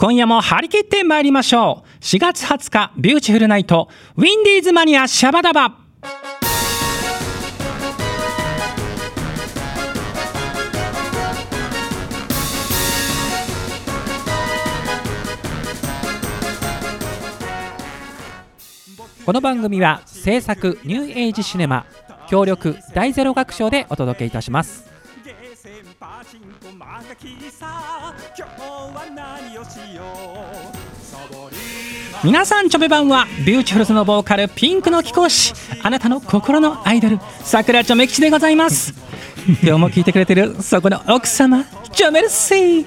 今夜も張り切って参りましょう。4月20日ビューティフルナイトウィンディーズマニアシャバダバ。この番組は制作ニューエイジシネマ協力大ゼロ学賞でお届けいたします。ゲーセンパチンコマガキさ今日は何をしよう。皆さんチョメばんはビューティフルズのボーカルピンクの貴公子。あなたの心のアイドル桜チョメ吉でございます。今日も聞いてくれてるそこの奥様チョメルシー。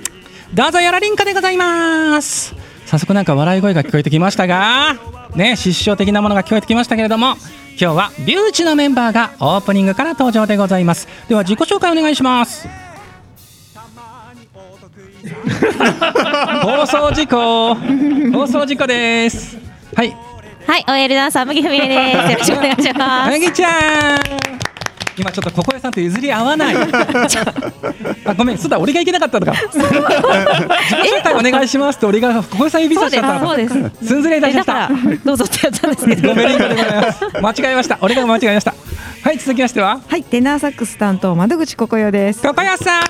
どうぞよろりんかでございます。早速なんか笑い声が聞こえてきましたが。ね失笑的なものが聞こえてきましたけれども今日はビューチのメンバーがオープニングから登場でございます。では自己紹介お願いします。放送事故。放送事故です。はい。はい、OL ダンサー麦文江です。よろしくお願いしまなぎちゃん今ちょっとここやさんと譲り合わない。あごめんそうだ俺がいけなかったのか。自己紹介お願いしますって俺がここやさん指す。そうです、さしちゃったそうです。す。んずれいたしました。どうぞってやったんですけど。ごめんでございます間違えました。俺が間違えました。はい続きましては。はい、テナーサックス担当窓口ここよです。ここやさん。さ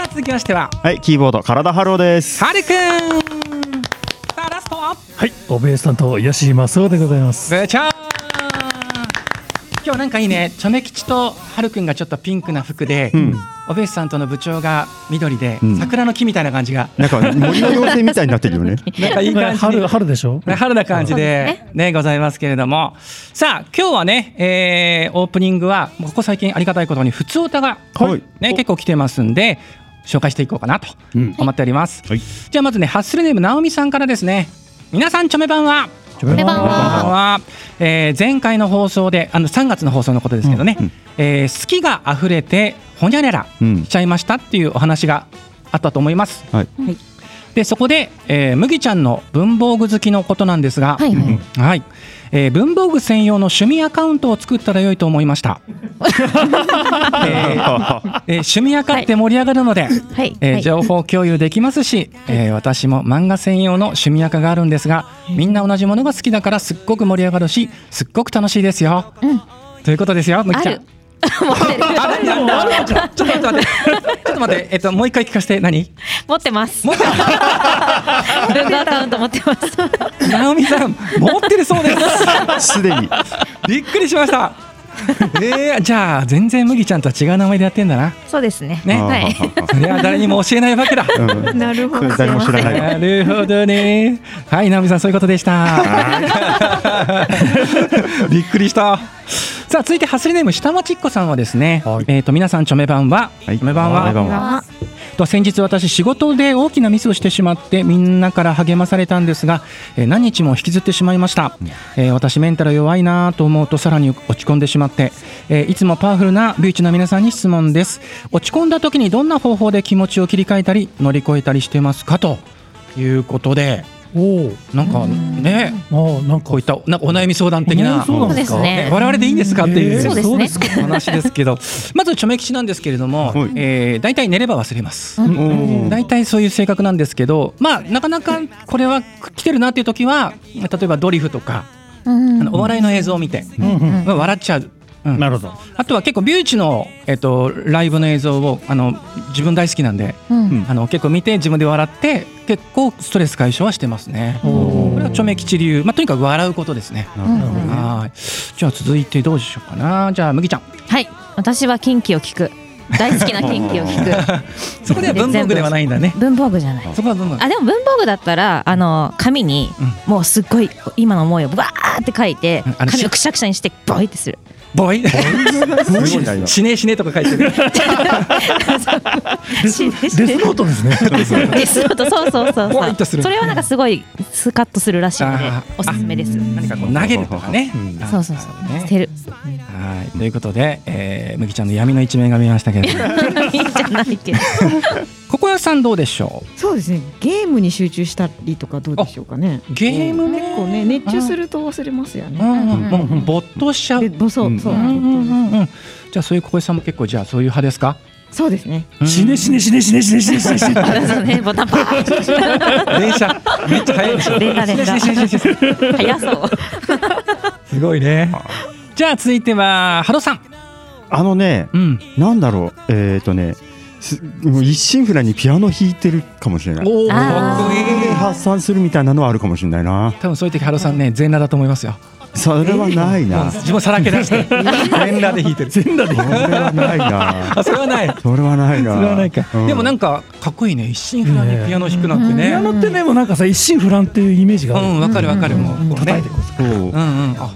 あ続きましては。はい、キーボード、体ハローです。はるくん。さあラストは？はい、オベース担当、ヤシマスオでございます。ブチャー今日なんかいいね。チョメ吉とはるくんがちょっとピンクな服で、うん、オベースさんとの部長が緑で、うん。桜の木みたいな感じが。なんか森の妖精みたいになってるよね。なんかいい感じに。春、春でしょ？春な感じでね。ございますけれども。さあ今日はね、えーオープニングはここ最近ありがたいことに普通歌が、はい。ね、結構来てますんで紹介していこうかなとうん。思っております、はい。じゃあまずねハッスルネームなおみさんからですね。皆さんチョメ版はチョメ版はこんばんは、えー前回の放送であの3月の放送のことですけどね、うん。えー好きが溢れてほにゃららうん。しちゃいましたっていうお話があったと思います。はい。でそこで、えー麦ちゃんの文房具好きのことなんですが、はい。はい。はいえー文房具専用の趣味アカウントを作ったら良いと思いました。えーえー趣味アカって盛り上がるので、はい。はいえー情報共有できますし、えー私も漫画専用の趣味アカがあるんですがみんな同じものが好きだからすっごく盛り上がるしすっごく楽しいですよ。うんということですよ、むきちゃんある。。持ってる。あ何何何ちょっと待ってちょっと待ってえっともう一回聞かせて何？持ってます。持って文具アカウント持ってます。直美さん持ってるそうですすでに。びっくりしました えー、じゃあ全然麦ちゃんとは違う名前でやってんだなそうですね。ねはい。それは誰にも教えないわけだうん なるほど。誰も知らない。なるほどねはい直美さんそういうことでしたびっくりしたさあ続いてハスリネーム下町っ子さんはですね、はいえっ、と皆さんチョメ版は、はいチョメ版はチョメ版はと先日私仕事で大きなミスをしてしまってみんなから励まされたんですが、え何日も引きずってしまいました、えー私メンタル弱いなと思うとさらに落ち込んでしまって、えーいつもパワフルなビーチの皆さんに質問です。落ち込んだ時にどんな方法で気持ちを切り替えたり乗り越えたりしてますか？ということでおお、なんかね。あー、なんか。こういったなんかお悩み相談的な。そうですね。我々でいいんですかっていう、えーそうですね。か。話ですけど。まずチョメ吉なんですけれども、はい。えー大体寝れば忘れます。大体そういう性格なんですけど、まあ、なかなかこれは来てるなっていう時は例えばドリフとか、うん。あのお笑いの映像を見て、笑っちゃう。うんなるほど。あとは結構ビューチの、えっと、ライブの映像をあの自分大好きなんで、うん。あの結構見て自分で笑って結構ストレス解消はしてますね。おこれはチョメ吉流、まあ、とにかく笑うことですね。じゃあ続いてどうしようかなじゃあ麦ちゃんはい。私は近畿を聞く。大好きな近畿を聞く。そこでは文房具ではないんだね文房具じゃない。そこは文房具あでも文房具だったらあの紙にもうすっごい今の思いをバーって書いて紙をくしゃくしゃにしてボイってする。ボイ？死ね死ねとか書いてる。デス、デスノートですね。ですよとそうそうそうそう。それはなんかすごいスカッとするらしいのでおすすめです。何かこう投げるとかね。そうそうそう。ね捨てる。はい。ということで、えー、麦ちゃんの闇の一面が見えましたけれども。いいんじゃないけどここやさんどうでしょそうですね。ゲームに集中したりとかどうでしょうかね。うゲーム？ね結構ね熱中すると忘れますよね。うんうんもう没頭しちゃう。そうそうう。んうんうんうん。じゃあそういうここやさんも結構じゃあそういう派ですか？そうですね。死ね死ね死ね死ね死ね死ね死ね死ね。そうねボタン。パ ー電車。めっちゃ速いでしょ連打連打。ししししし早そう。すごいね。じゃあ続いてはハロさん。あのねうん。なんだろう。えっとねすもう一心不乱にピアノ弾いてるかもしれない。おかっこいいで発散するみたいなのはあるかもしれないな。多分そういう時ハロさんね全裸だと思いますよ。それはないな。自分さらけ出して 全裸で弾いてる。全裸でそれはないな。あそれはない。それはないな。それはないか、うん。でもなんかかっこいいね。一心不乱にピアノ弾くなんてね。ピアノってねもうなんかさ一心不乱っていうイメージがある。うんわかるわかる。もうこうね。叩いてこうそう。うんうん。あ。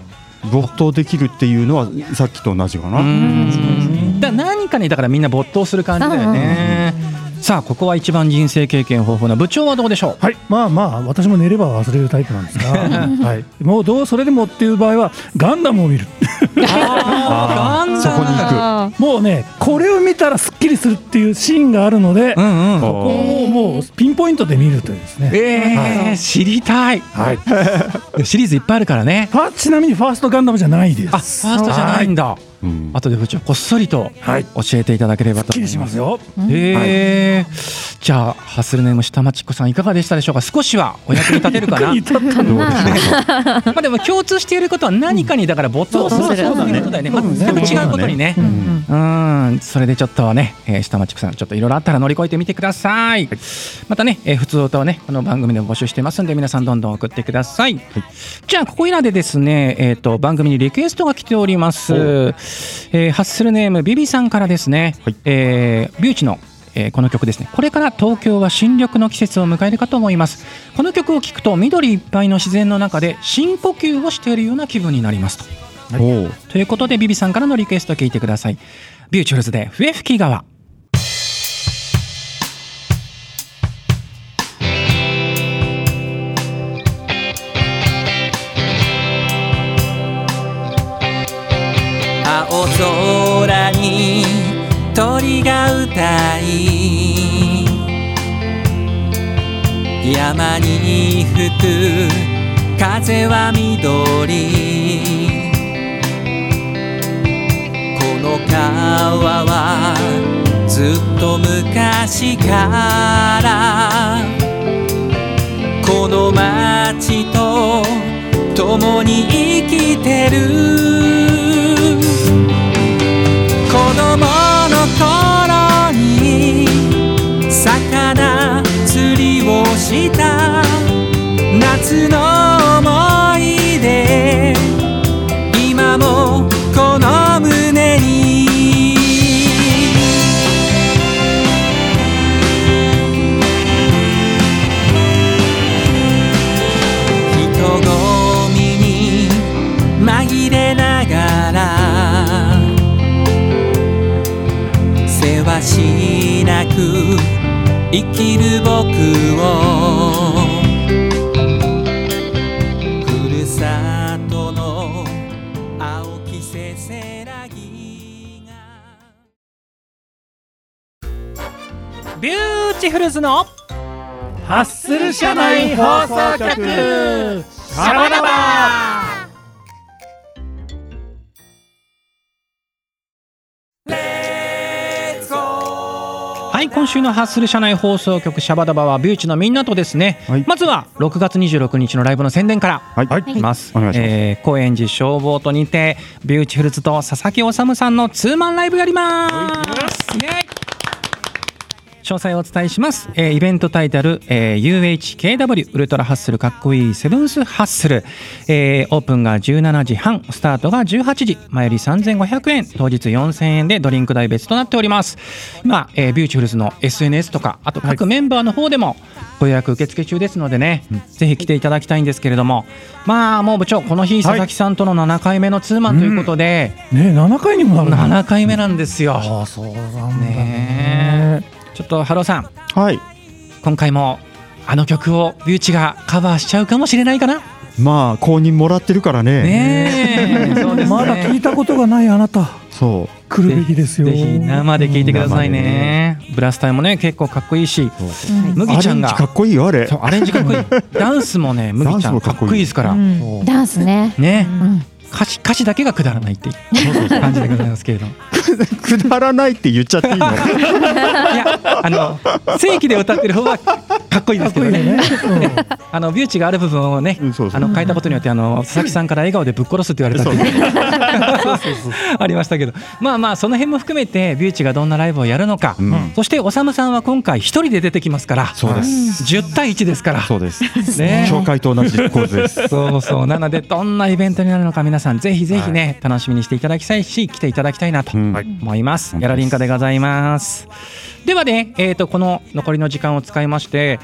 没頭できるっていうのはさっきと同じかな、うんだ何かにだからみんな没頭する感じだよね。さあここは一番人生経験豊富な部長はどうでしょう？はい、まあまあ私も寝れば忘れるタイプなんですが、はい、もうどうそれでもっていう場合はガンダムを見る。そこに行く。あもうねこれを見たらすっきりするっていうシーンがあるので、こうんうん。こをもうピンポイントで見るというですね、えー、知りたい。はい、シリーズいっぱいあるからね。ファちなみにファーストガンダムじゃないであファすーストじゃないんだうん。後で部長こっそりとはい。教えていただければとす。っきりしますよ。えー。じゃあハッスルネーム下町っ子さんいかがでしたでしょうか？少しはお役に立てるかな？まあでも共通していることは何かにだから没頭することだよね。全く違うことにね。うん。うん、それでちょっとはね、えー下町さん、ちょっといろいろあったら乗り越えてみてください。またね、えー普通歌はね、この番組でも募集してますんで、皆さんどんどん送ってください。じゃあ、ここいらでですね、えっ、と、番組にリクエストが来ております。えーハッスルネームビビさんからですね、はい。えービューチのえーこの曲ですね。これから東京は新緑の季節を迎えるかと思います。この曲を聴くと緑いっぱいの自然の中で深呼吸をしているような気分になります。とおう。ということでビビさんからのリクエスト聞いてください。ビューチュルズで笛吹き川鳥が歌い山に吹く風は緑。この川はずっと昔から。この街と共に生きてる。生きる僕を。ふるさとの青きせせらぎが。ビューティフルズの。ハッスル社内放送局。シャバダバはい今週のハッスル社内放送局シャバダバはビューチのみんなとですね、はい。まずは6月26日のライブの宣伝から。はい、はい。いきます。お願いします。えー高円寺 ShowBoatにてビューティフルズと佐々木修さんのツーマンライブやります。イエイ詳細をお伝えします、えーイベントタイトル、えー UHKW ウルトラハッスルかっこいいセブンスハッスル、えーオープンが17時半スタートが18時前売り3500円当日4000円でドリンク代別となっております。今、えービューティフルズの SNS とかあと各メンバーの方でもご予約受付中ですのでね、ぜひ来ていただきたいんですけれども。まあもう部長この日佐々木さんとの7回目のツーマンということで、ね7回にもなるの？7回目なんですよ、ああそうなんだね。ねちょっとハローさん。はい。今回もあの曲をビューチがカバーしちゃうかもしれないかな。まあ公認もらってるからね。ねえ。そうですねまだ聞いたことがないあなた。そ来るべきですよ。ぜひ生で聞いてください生ねブラスタイもね結構かっこいいし。うそう。麦ちゃんが。アレンジかっこいいよあれ。そうアレンジかっこいい。ダンスもね麦ちゃんかっこいいですから。うん。ダンスね。ね。うん歌詞歌詞だけがくだらないっていう感じでございますけれども。くだらないって言っちゃっていいの？いやあの正規で歌ってる方はかっこいいですけどね。ね。あのビューチがある部分をね、あの変えたことによってあの佐々木さんから笑顔でぶっ殺すって言われたってありましたけど。まあまあその辺も含めてビューチがどんなライブをやるのか、うん。そしておさむさんは今回一人で出てきますから。そうです。10対1ですから。そうです。ね。紹介と同じ構図です。そうそう。なのでどんなイベントになるのか皆さんぜひぜひね、楽しみにしていただきたいし来ていただきたいなとうん思います。やらりんかでございます。ではね、えー、とこの残りの時間を使いまして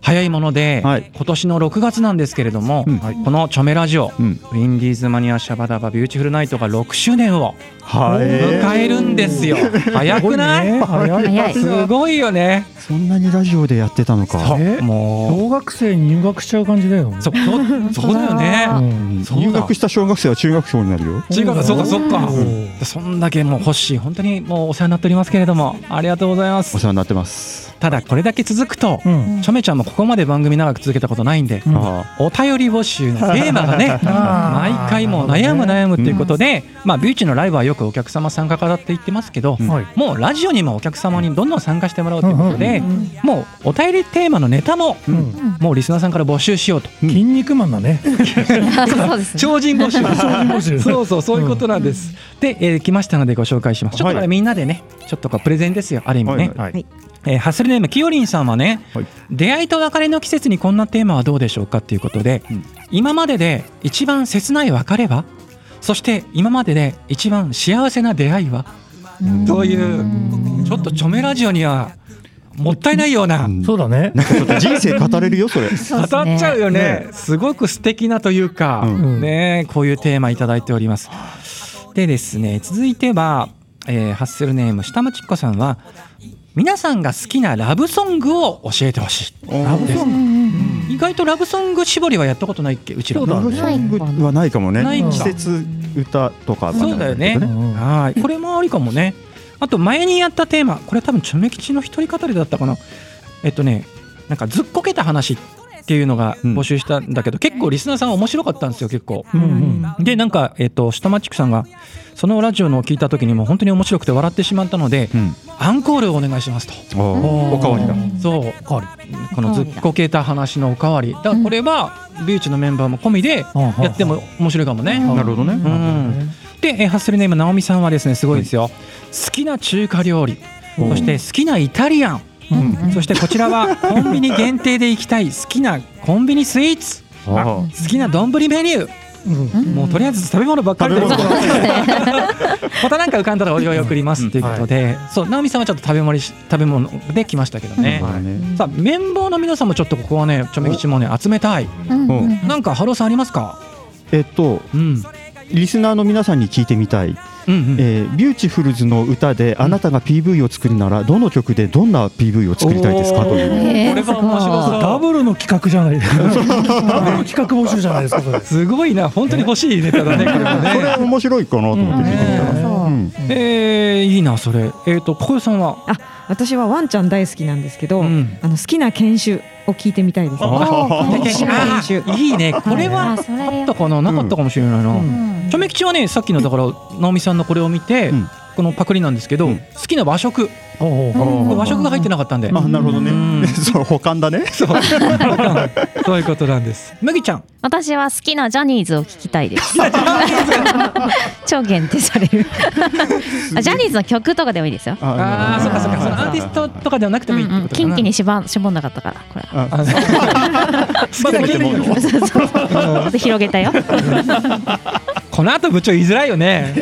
早いもので、はい。今年の6月なんですけれども、うん。このチョメラジオ、うん。ウィンディーズマニアシャバダバビューティフルナイトが6周年をはい。迎えるんですよ。早くない、ね。早い。早い。すごいよね。そんなにラジオでやってたのか。え？も小学生に入学しちゃう感じだよ。うそそうそうだよね。うん。そうだ。入学した小学生は中学生になるよ。中学そうかそうか。うん。そんだけもう欲しい。本当にもうお世話になっておりますけれどもありがとうございますお世話になってます。ただこれだけ続くと、うん。チョメちゃんもここまで番組長く続けたことないんで、うん。あお便り募集のテーマがね毎回もう悩む悩むっていうことで、まあビューチのライブはよくお客様参加型って言ってますけど、うん。はい。もうラジオにもお客様にどんどん参加してもらおうということで、もうお便りテーマのネタも、うん。もうリスナーさんから募集しようと。筋肉マンだね。超人募集。募集。そうそうそういうことなんです、で、えー来ましたのでご紹介します。ちょっとこれみんなでねちょっとこうプレゼンですよある意味ね、はい。はい。えーハッスルネームきよりんさんはね、はい。出会いと別れの季節にこんなテーマはどうでしょうかっていうことで、うん。今までで一番切ない別れは？そして今までで一番幸せな出会いは？というちょっとチョメラジオにはもったいないような、うん。そうだね。なんかちょっと人生語れるよそれ。語っちゃうよね。すごく素敵なというか、うん。ねこういうテーマいただいております。でですね続いては、えーハッスルネーム下町っ子さんは皆さんが好きなラブソングを教えてほしい。ラブソン意外とラブソング絞りはやったことないっけ？うちら。そうだラブソングはないかもね。ないか季節歌とかはそうだよね。うんはい。これもありかもね。あと前にやったテーマ。これ多分チョメ吉の一人語りだったかな。えっとねなんかずっこけた話。っていうのが募集したんだけど、結構リスナーさん面白かったんですよ結構。うんうん。でなんか、えっと下町区さんがそのラジオのを聞いた時にも本当に面白くて笑ってしまったので、うん。アンコールをお願いしますと。おかわりだ。そう。このずっこけた話のおかわり。だからこれはビューチのメンバーも込みでやっても面白いかもね。なるほどね。うん。でえーハッスルネーム直美さんはですねすごいですよ、好きな中華料理。そして好きなイタリアン、そしてこちらはコンビニ限定で行きたい好きなコンビニスイーツ。あ。好きな丼メニュー。うん。もうとりあえず食べ物ばっかり。で食べ物またなんか浮かんだらお祝い送ります。っていうことで、そう直美さんはちょっと食べ盛りし食べ物で来ましたけどね、さあメンバーの皆さんもちょっとここはねちょめ吉もね集めたい。うん。なんかハローさんありますか？えっとうん。リスナーの皆さんに聞いてみたいうんうん。えービューティフルズの歌であなたが PV を作るならどの曲でどんな PV を作りたいですか？という。えーこれは面白そうの企画じゃない。ダブル企画募集じゃないですか。すごいな。本当に欲しいネタだねこれもこれね面白いかなと思って聞いえ。ー、いいなそれ。えっ、とここよさんは？あ私はワンちゃん大好きなんですけど、うん。あの好きな犬種を聞いてみたいです、ね。あで好きなあ犬種。いいね。これはあったかな？なかったかもしれないな、うん。ちょめ吉はねさっきのだから直美さんのこれを見て、うんこのパクリなんですけど、うん。好きな和食。和食が入ってなかったんで、あなるほどね。うん。そう保管だね。そう。そういうことなんです。麦ちゃん。私は好きなジャニーズを聞きたいです。超限定される。あジャニーズの曲とかでもいいですよ。ああそっかそっか。そのアーティストとかではなくてもいいってことかな、キンキに絞絞んなかったからこれ。ああそう。好きな曲でもいいの？そうそうそう。ちょっと広げたよ。この後部長言いづらいよね。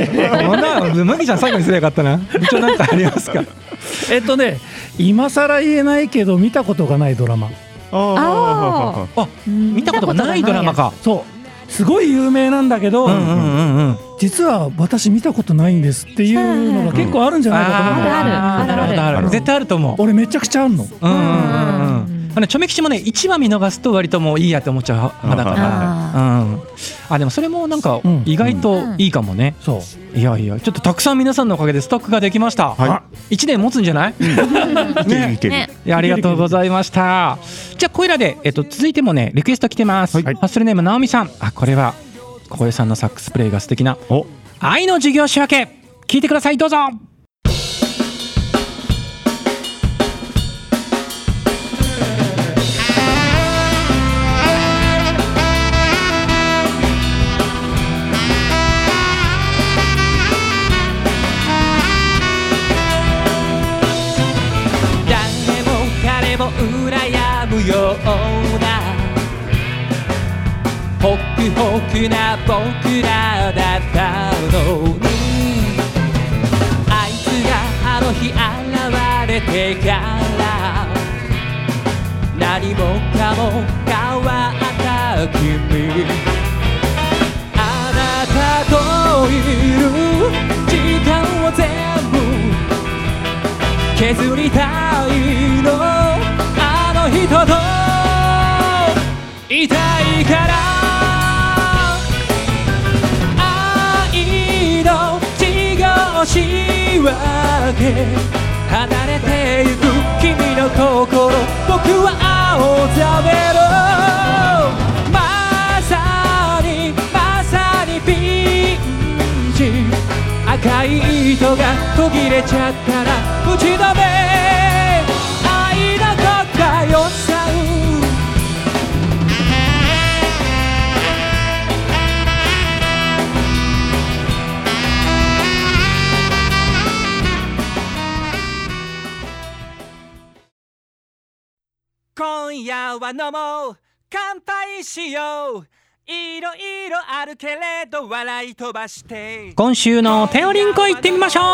こんな麦ちゃん最後にすればよかったな。部長なんかありますか？えっとね、今更言えないけど見たことがないドラマ。ああ見たことがないドラマか。そう。すごい有名なんだけど、実は私見たことないんですっていうのが結構あるんじゃないかと思って。あるある。絶対あると思う。俺めちゃくちゃあるの。うんうんうんうんあのちょめ吉もね1話見逃すと割ともういいやって思っちゃう派だから。あうん。あでもそれもなんかうん。意外といいかもね。そう。いやいやちょっとたくさん皆さんのおかげでストックができました。は1年持つんじゃない？ね。いやありがとうございました。じゃあこれらで、えっと、続いてもねリクエスト来てます。はい。ハッスルネーム直美さん。あこれは小声さんのサックスプレイが素敵な。お。愛の授業仕分け。聞いてくださいどうぞ申し訳離れてゆく君の心僕は青ざめろまさにまさにピンチ赤い糸が途切れちゃったら打ち止めは飲もう乾杯しよう。いろいろあるけれど笑い飛ばして。今週のテオリンコ行ってみましょう。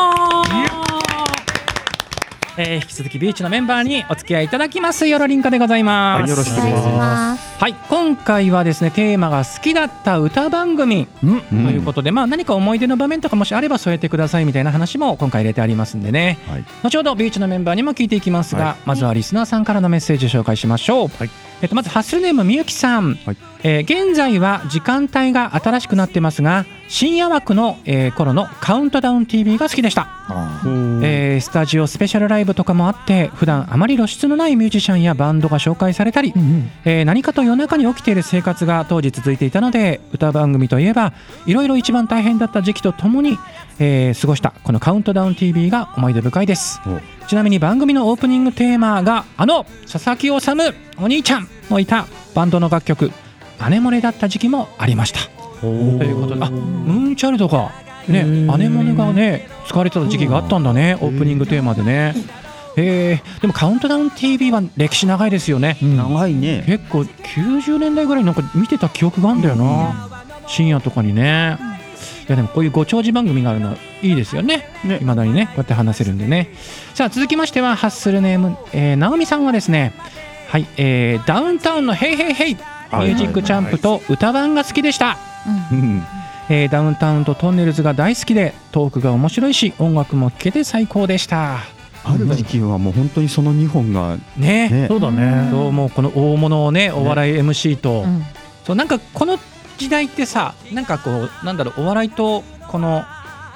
えー引き続きビーチのメンバーにお付き合いいただきます。よろりんこでございます、はいよろしくお願いします。はい。今回はですねテーマが好きだった歌番組。うん。ということで、まあ何か思い出の場面とかもしあれば添えてくださいみたいな話も今回入れてありますんでね。はい。後ほどビーチのメンバーにも聞いていきますが、はい。まずはリスナーさんからのメッセージを紹介しましょう、はいえっと、まずハッスルネームみゆきさん、はい。えー現在は時間帯が新しくなってますが深夜枠の、えー頃のカウントダウン TV が好きでした、えースタジオスペシャルライブとかもあって普段あまり露出のないミュージシャンやバンドが紹介されたり、えー何かと夜中に起きている生活が当時続いていたので歌番組といえばいろいろ一番大変だった時期とともに、えー過ごしたこの「カウントダウン t v が思い出深いですちなみに番組のオープニングテーマがあの佐々木修お兄ちゃんのいたバンドの楽曲「アネモネ」だった時期もありました。ということであムーンチャイルドがねアネモネがね使われてた時期があったんだねオープニングテーマでね。えー。でも「カウントダウン t v は歴史長いですよね、長いね。結構90年代ぐらいなんか見てた記憶があるんだよな、深夜とかにねいやでもこういうご長寿番組があるのはいいですよね。ね。いまだにねこうやって話せるんでね。さあ続きましてはハッスルネーム、えー、直美さんはですねはい、えーダウンタウンの「ヘイヘイヘイ」ミはい。ュージックチャンプと歌番が好きでした、うん。えーダウンタウンとトンネルズが大好きでトークが面白いし音楽も聴けて最高でした。ある時期はもう本当にその2本がね。ね。そうだね。そうもうこの大物をねお笑い MC と、うん。そうなんかこの時代ってさなんかこうなんだろうお笑いとこの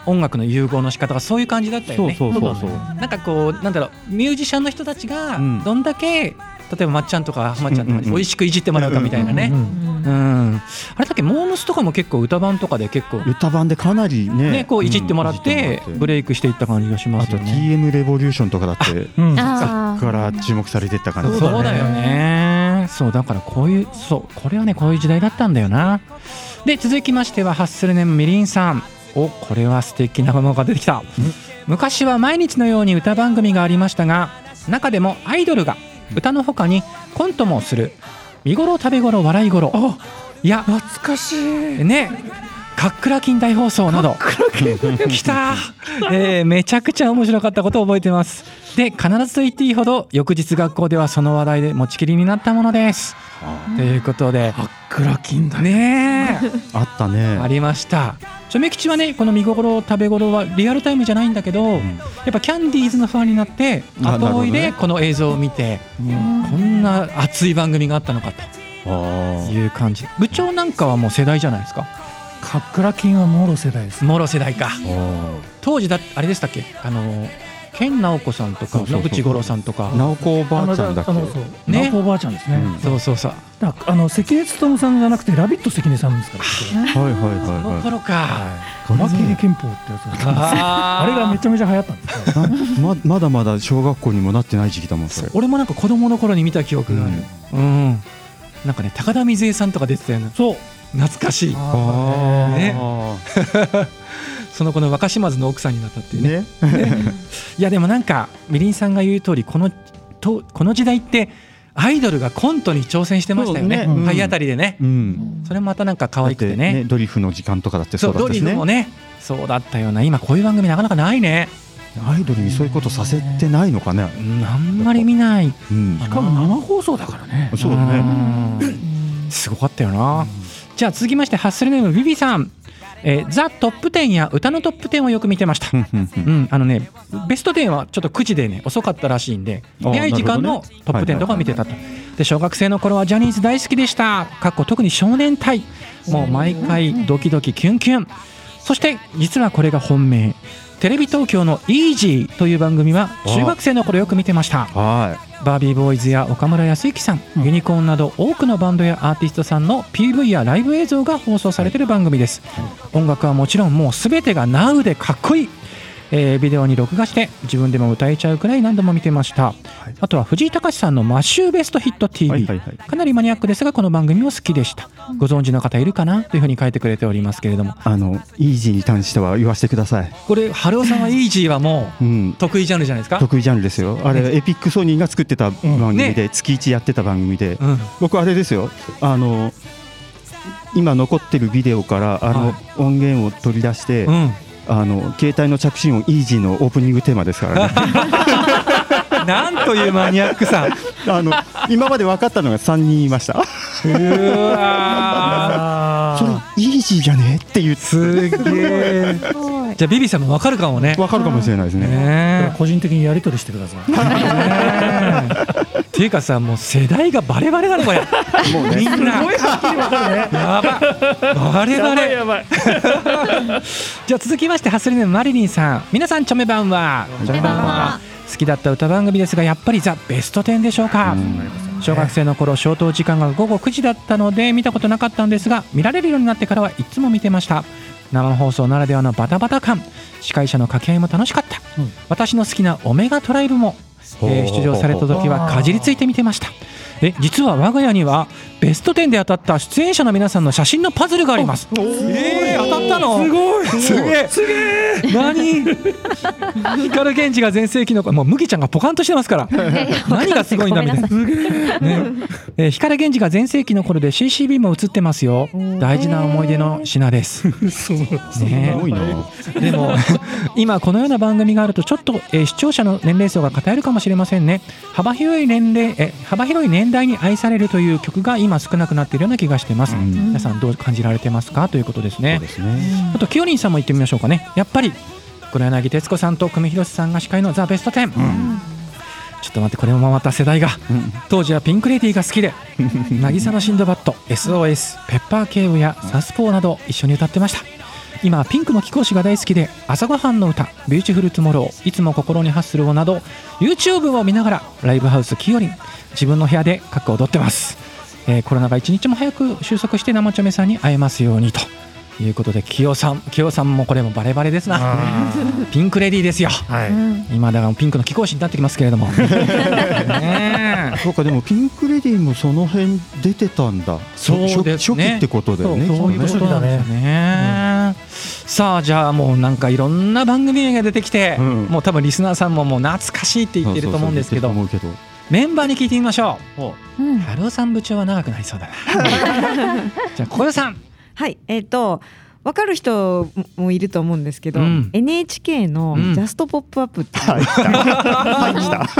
音楽の融合の仕方がそういう感じだったよそうね。そうそうそうなんかこうなんだろうミュージシャンの人たちがうんどんだけ、例えばまっちゃんとか浜ちゃんとかに美味しくいじってもらうかみたいなね。うんあれだっけモームスとかも結構歌番とかで結構歌版でかなりねねこういじってもらってブレイクしていった感じがしまあとすよね。TM レボリューションとかだってうん。あーから注目されてった感じそうだよね。そうだからこういうそうこれはねこういう時代だったんだよな。で続きましてはハッスルネームみりんさん。おこれは素敵なものが出てきた。昔は毎日のように歌番組がありましたが中でもアイドルが歌の他にコントもする見頃食べ頃笑い頃いや懐かしい。ねかっくら金大放送など。来た、えーめちゃくちゃ面白かったことを覚えてます。で必ずと言っていいほど翌日学校ではその話題で持ちきりになったものです。ということで。クラキンだ。ねあったえあねりました。チョメ吉はねこの見頃食べ頃はリアルタイムじゃないんだけど、やっぱキャンディーズのファンになってあ後追いでこの映像を見て、こんな熱い番組があったのかとあいう感じ。部長なんかはもう世代じゃないですか？カックラキンはもろ世代です。もろ世代か。当時だあれでしたっけ？あの健直子さんとか野口五郎さんとか。直子おばあちゃんだっけ？直子おばあちゃんですね、うん。そうそうそう。だあの関根勤さんじゃなくてラビット関根さんですから。はいはいこはいはい。の頃か。カマキリ憲法ってやつだったんですああれがめちゃめちゃ流行ったんです ままだまだ小学校にもなってない時期だもん俺もなんか子供の頃に見た記憶がある。うん、なんかね高田水江さんとか出てたよねそう懐かしい。ああね その子の若島津の奥さんになったっていうね。ね。いやでもなんかみりんさんが言う通りこのとこの時代ってアイドルがコントに挑戦してましたよね。ね。うん。体当たりでね、うん。それもまたなんか可愛くてね。だってドリフの時間とかだってそドリそううだったしね。フもねそうだったような。今こういう番組なかなかないね、アイドルにそういうことさせてないのかね。うん、あんまり見ない。うん。しかも生放送だからね。そうだね。うん。すごかったよな、じゃあ続きましてハッスルネームビビさん、えーザ・トップ10や歌のトップ10をよく見てましたうんあのね、ベスト10はちょっと9時でね、遅かったらしいんで、あ早い時間のトップ10とかを見てたと。で、小学生の頃はジャニーズ大好きでした。かっこ特に少年隊。もう毎回ドキドキキュンキュン。そして、実はこれが本命。テレビ東京のイージーという番組は中学生の頃よく見てました。はバービーボーイズや岡村靖幸さん、ユニコーンなど多くのバンドやアーティストさんの PV やライブ映像が放送されている番組です、音楽はもちろんもう全てが NOW でかっこいい、えービデオに録画して自分でも歌えちゃうくらい何度も見てました、あとは藤井隆さんのマッシューベストヒット TV、はいはいはい。かなりマニアックですがこの番組も好きでした。ご存知の方いるかな？というふうに書いてくれておりますけれども。いあのイージーに関しては言わせてください。これ春尾さんはイージーはもううん。得意ジャンルじゃないですか、得意ジャンルですよ。あれエピックソニーが作ってた番組ね。で月1やってた番組で。うん、僕あれですよ。あの今残ってるビデオからあはの音源を取り出して、うんあの携帯の着信音イージーのオープニングテーマですからね。なんというマニアックさあの今まで分かったのが3人いました。うわー。それイージーじゃね？って言ってすげえ。じゃあビビさんもわかるかもね。分かるかもしれないですねね個人的にやり取りしてくださいっていうかさもう世代がバレバレだねこれ。もうねみんな。やば。バレバレ。ばいじゃあ続きましてハスリネマリリンさん。皆さんチョメ版は。チョメ版は。好きだった歌番組ですがやっぱりザ・ベスト10でしょうか？小学生の頃消灯時間が午後9時だったので見たことなかったんですが見られるようになってからはいつも見てました。生放送ならではのバタバタ感。司会者の掛け合いも楽しかった、うん。私の好きなオメガトライブも、えー出場された時はかじりついて見てました。え実は我が家にはベスト10で当たった出演者の皆さんの写真のパズルがあります。えー、当たったの？すごい。すげえ。すげえ。何？光源氏が全盛期のもう麦ちゃんがポカンとしてますから。何がすごいんだみたいな。ごめんさね。えー光源氏が全盛期の頃で CCB も映ってますよ。大事な思い出の品です。そうね。すごいな。でも 今このような番組があるとちょっと、えー視聴者の年齢層が偏るかもしれませんね。幅広い年齢え幅広い年代に愛されるという曲が今少なくなっているような気がしてます、うん。皆さんどう感じられてますか？ということですね。ですね。あときよりんさんも言ってみましょうかね。やっぱり黒柳徹子さんと久米宏さんが司会の「ザ・ベスト10」ちょっと待ってこれもまた世代が。うん。当時はピンク・レディーが好きで。渚のシンドバッド SOS ペッパー警部やサウスポーなど一緒に歌ってました。今はピンクの貴公子が大好きで朝ごはんの歌「ビューティフル・トゥモロー」いつも心にハッスルをなど YouTube を見ながらライブハウスきよりん自分の部屋で各踊ってます、えーコロナが一日も早く収束して生ちょめさんに会えますようにということで清さん清さんもこれもバレバレですな。ピンク・レディーですよ。はい。今だからピンクの貴公子になってきますけれども。ねえ。そうかでもピンク・レディーもその辺出てたんだ。そうですね。初初期ってことだよね。そうそういうことなんですよね。さあじゃあもうなんかいろんな番組名が出てきて、うん。もう多分リスナーさんももう懐かしいって言ってると思うんですけど。そうそうそうメンバーに聞いてみましょう。うん春尾さん部長は長くなりそうだな。じゃあ小代さん。はい、えっ、と。わかる人もいると思うんですけど、うん NHK のうんジャストポップアップっていう、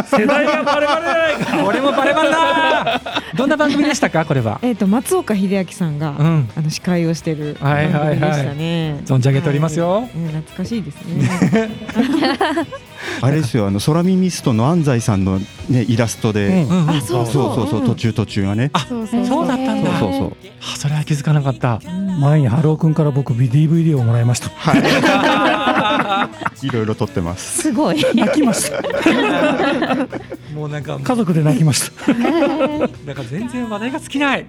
世代がバレバレじゃないか 俺もバレバレだ。どんな番組でしたか？これは。えっ、と松岡秀明さんが、うん。あの司会をしてるはいはいはい番組でしたね。存じ上げておりますよはいうん懐かしいですね。あれですよあの空耳ストの安西さんのねイラストで、うんうそう。そうそう途中途中がね。あそうそう。そうだったんだ。そうそうそう。あそれは気づかなかった。前に春尾くんから僕 DVD をもらいました。い ろいろ撮ってます。すごい。泣きましたもうなんか家族で泣きました。なんか全然話題が尽きない。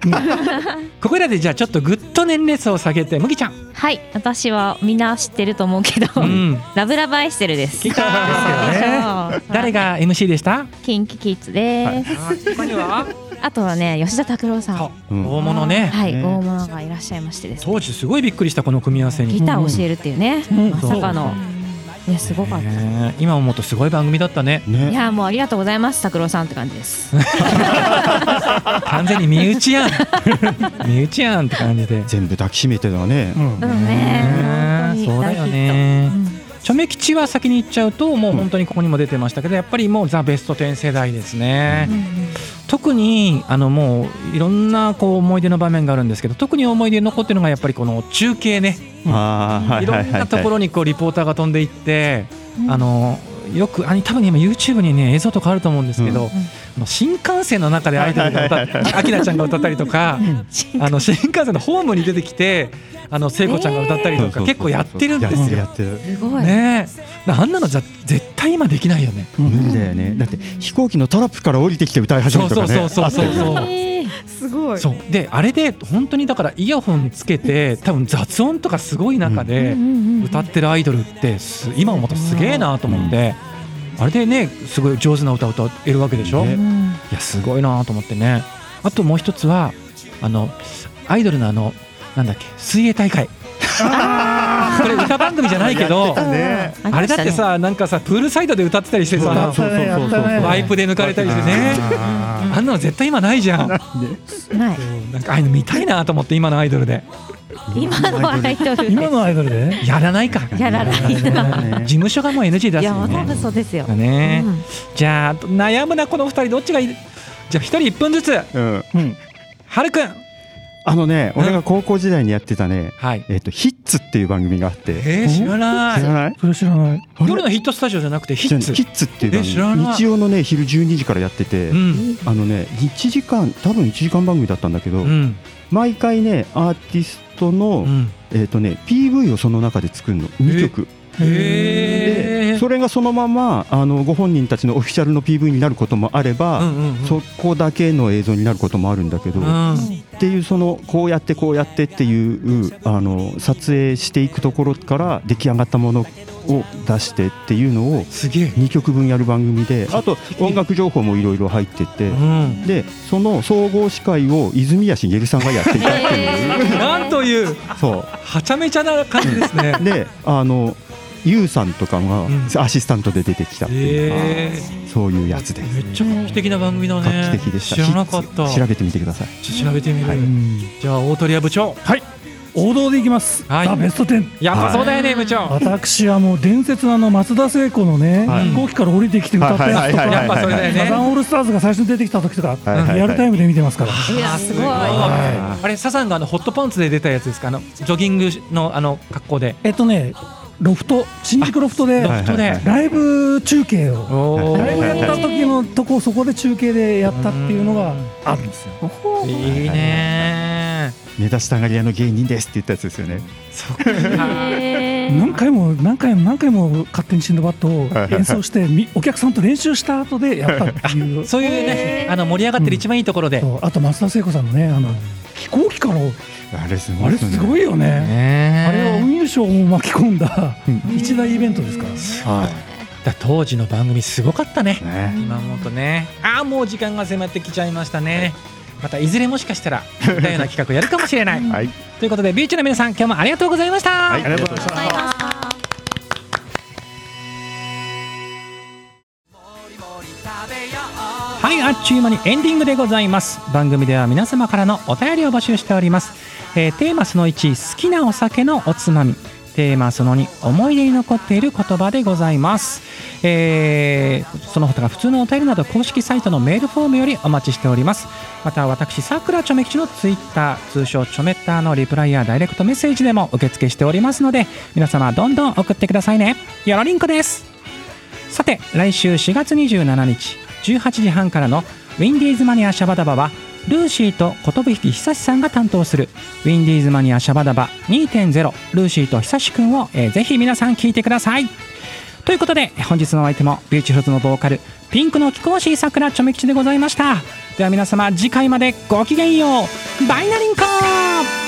ここらでじゃあちょっとぐっと年齢層を下げて麦ちゃん。はい。私はみんな知ってると思うけど、うん。ラブラブアイステルです。来た。ーそう。誰が MC でした？キンキキッズです、他にはあとはね吉田拓郎さん。はう。ん。大物ね。い、ね大物がいらっしゃいましてですね。当時すごいびっくりしたこの組み合わせに。ギターを教えるっていうね、うん。まさかの。いやすごかった、ね今思うとすごい番組だったね。いねやもうありがとうございます拓郎さんって感じです。完全に身内やん。身内やんって感じで。全部抱きしめてたね。うん。うんねそうだよね。ト。うんチョメ吉は先に言っちゃうともう本当にここにも出てましたけどやっぱりもうザ・ベスト10世代ですね、特にあのもういろんなこう思い出の場面があるんですけど特に思い出に残ってるのがやっぱりこの中継ね。いいろんなとこはろにこうリポーターが飛んでいってうん。あのよくあ多分今 YouTube にね映像とかあると思うんですけど、うんあの新幹線の中でアイドルが歌ってあきなちゃんが歌ったりとかあの新幹線のホームに出てきてあの聖子ちゃんが歌ったりいとか結構やってるんですよ。すごい、ね。えあんなのじゃ絶対今できないよね。無理だよね。だって飛行機のトラップから降りてきて歌い始めるとかね。そうそうそうそうすごい。そう。であれで本当にだからイヤホンつけて多分雑音とかすごい中でうんうんうん。歌ってるアイドルってす今思うとすげえなと思って、あれでねすごい上手な歌を歌えるわけでしょ、ねうん。いやすごいなと思ってね。あともう一つはあのアイドルのあのなんだっけ水泳大会 これ歌番組じゃないけどね。あれだってさなんかさプールサイドで歌ってたりしてさワイプで抜かれたりしてね。あんなの絶対今ないじゃん。ない。なんかああいうの見たいなと思って今のアイドルで。今のアイドル。今のアイドルで？やらないか。やらない。な 事務所がもう NG 出すいやよね。もう多分そうですよ、ね。うん。じゃあ悩むなこの二人。どっちがいい？じゃあ一人一分ずつ。はるくんあのね俺が高校時代にやってたねはい。えっとヒッツっていう番組があって。えー、知らない。知らない？それ知らない。夜のヒットスタジオじゃなくてヒッツ？ヒッツっていう番え知らない。組日曜のね昼12時からやっててうん。あのね1時間多分1時間番組だったんだけどうん。毎回ねアーティストのうん。えっとね PV をその中で作るの。2曲。へえでそれがそのままあのご本人たちのオフィシャルの PV になることもあれば、そこだけの映像になることもあるんだけど、うっんていうそのこうやってこうやってっていうあの撮影していくところから出来上がったものを出してっていうのをすげえ。2曲分やる番組であと音楽情報もいろいろ入っててうん。でその総合司会を泉谷しげるさんがやっていたっていう、なんという。そはちゃめちゃな感じですね。う であのユウさんとかがん。アシスタントで出てきたっていう、えそういうやつです。めっちゃ画期的な番組だ画ね期的でした。知らなかった。調べてみてください。調べてみる、うんじゃあ大鳥屋部長。はい。王道でいきます、はい。ザ・ベスト10やっぱそうだよね部長。私はもう伝説のあの松田聖子のね、はい。飛行機から降りてきて歌ったやつとか、はいはいはいはいやっぱそれだよね。サザンオールスターズが最初に出てきた時とか、はいはいはいリアルタイムで見てますから、いやすごい。あれサザンがあのホットパンツで出たやつですか？あのジョギングのあの格好で。えっとねロフト新宿ロフトでロフトで、はいはい。ライブ中継を。おライブやったー時のとこそこで中継でやったっていうのがあるんですよ。いいね目指したがり屋の芸人ですって言ったやつですよね。何回も何回も何回も勝手にシンドバッドを演奏してみお客さんと練習した後でやったっていう。そういうねあの盛り上がってる一番いいところで、あと松田聖子さんのねあの飛行機からあれすごあれいですねすごいよね。ねあれは運輸省も巻き込んだうん。一大イベントですから。はだ当時の番組すごかったね。いね。今思うとね。ああもう時間が迫ってきちゃいましたね。またいずれもしかしたら似たような企画をやるかもしれない。はい。ということでビーチの皆さん今日もありがとうございました、はい。ありがとうございました。バイバイはいあっちゅう間にエンディングでございます。番組では皆様からのお便りを募集しております、えーテーマその1好きなお酒のおつまみ。テーマその2思い出に残っている言葉でございます、えーその他が普通のお便りなど公式サイトのメールフォームよりお待ちしております。また私さくらちょめ吉のツイッター通称ちょめッターのリプライやダイレクトメッセージでも受付しておりますので皆様どんどん送ってくださいね。よろりんこです。さて来週4月27日。18時半からのウィンディーズマニアシャバダバはルーシーと寿久志さんが担当するウィンディーズマニアシャバダバ2.0ルーシーと久志くんを、えーぜひ皆さん聞いてください。ということで本日のお相手もビューティフルズのボーカルピンクの貴公子さくらちょめ吉でございました。では皆様次回までごきげんよう。バイナリンコ